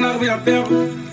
not we are there.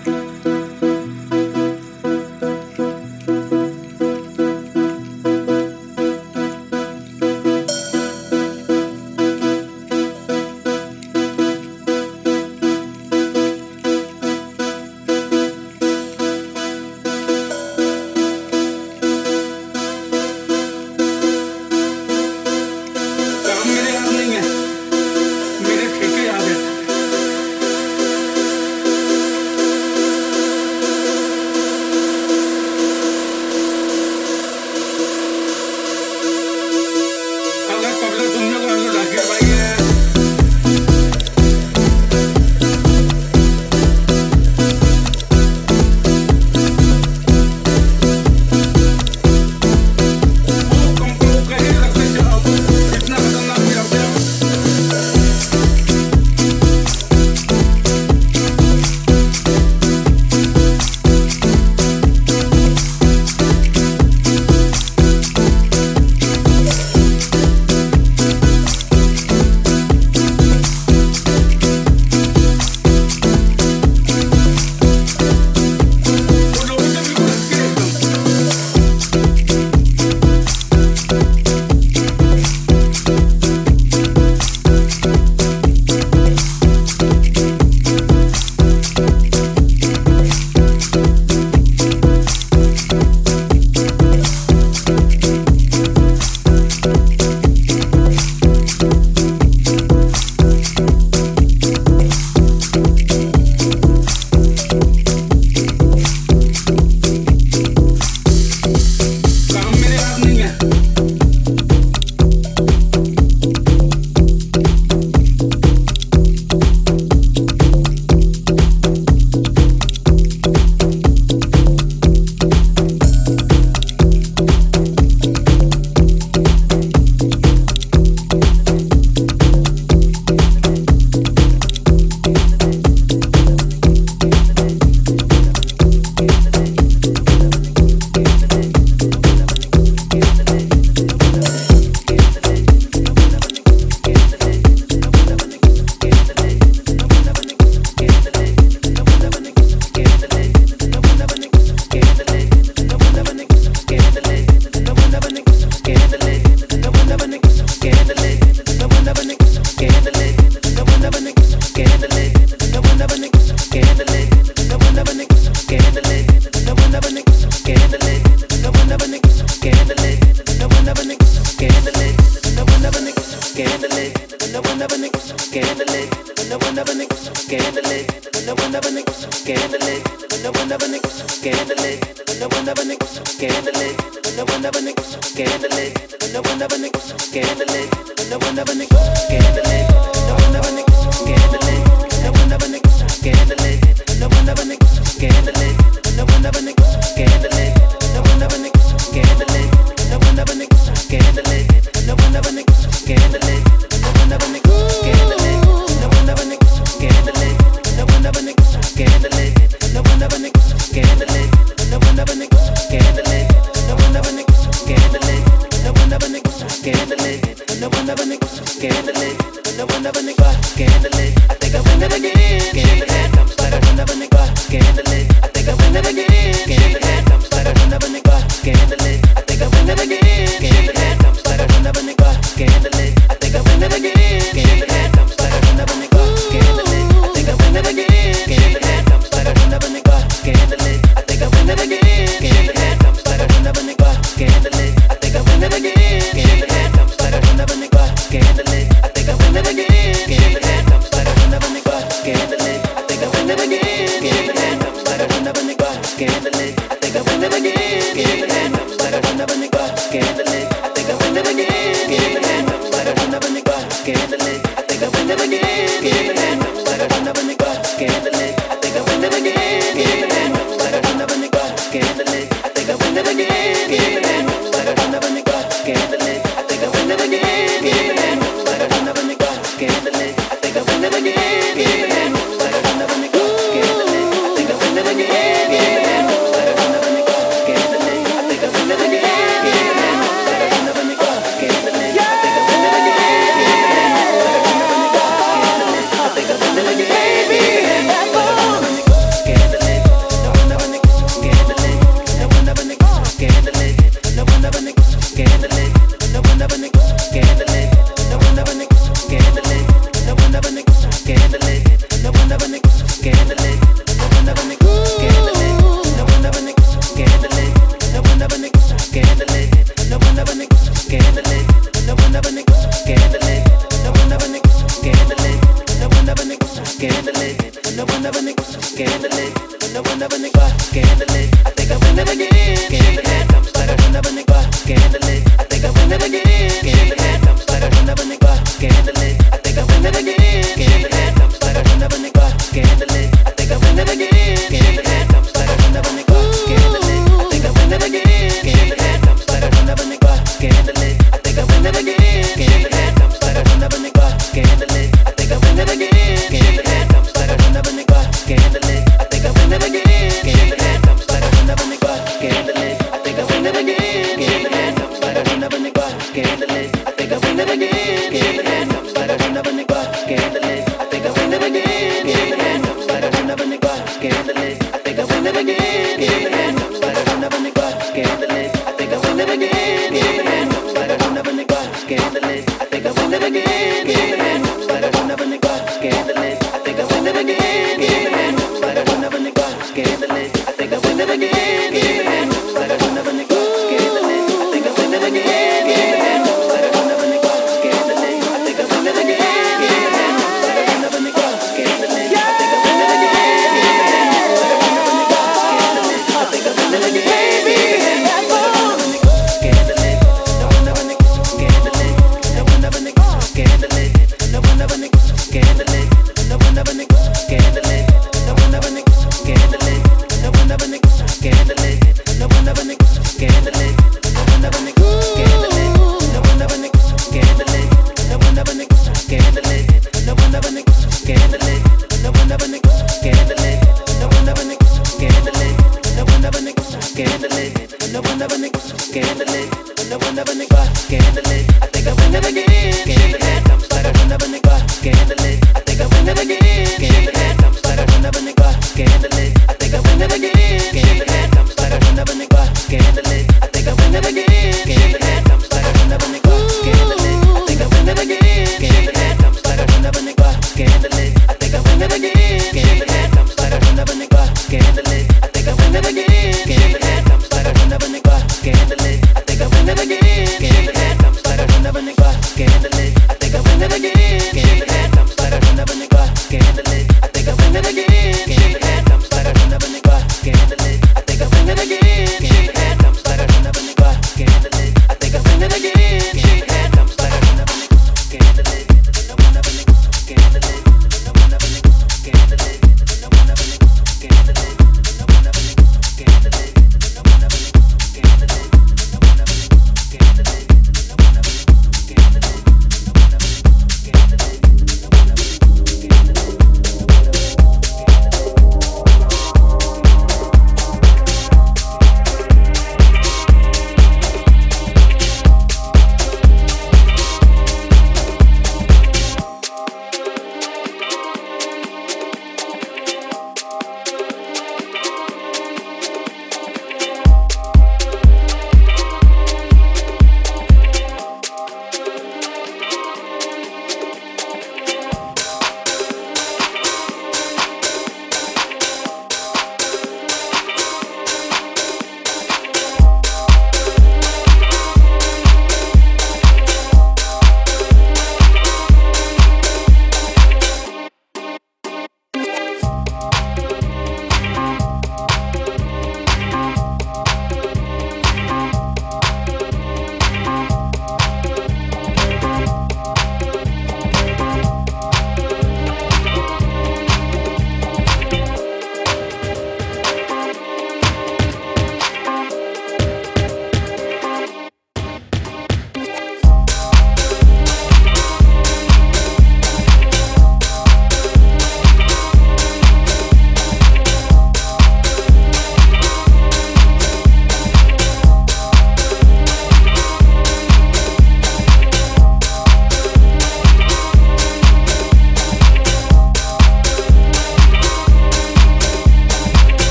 Scandalous,